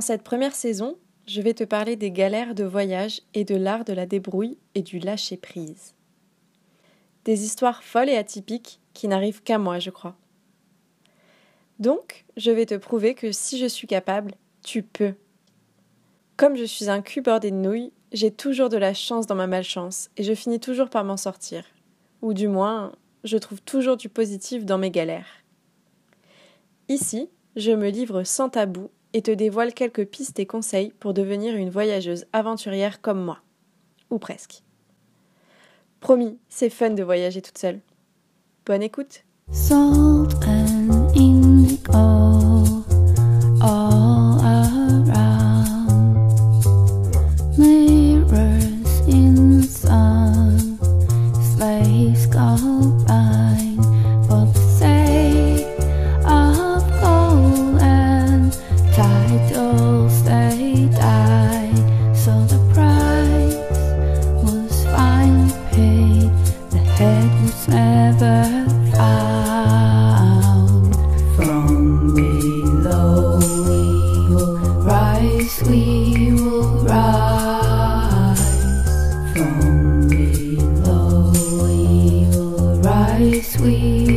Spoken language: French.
cette première saison, je vais te parler des galères de voyage et de l'art de la débrouille et du lâcher-prise. Des histoires folles et atypiques qui n'arrivent qu'à moi, je crois. Donc, je vais te prouver que si je suis capable, tu peux. Comme je suis un cul bordé de nouilles, j'ai toujours de la chance dans ma malchance et je finis toujours par m'en sortir. Ou du moins, je trouve toujours du positif dans mes galères. Ici, je me livre sans tabou et te dévoile quelques pistes et conseils pour devenir une voyageuse aventurière comme moi. Ou presque. Promis, c'est fun de voyager toute seule. Bonne écoute so sweet.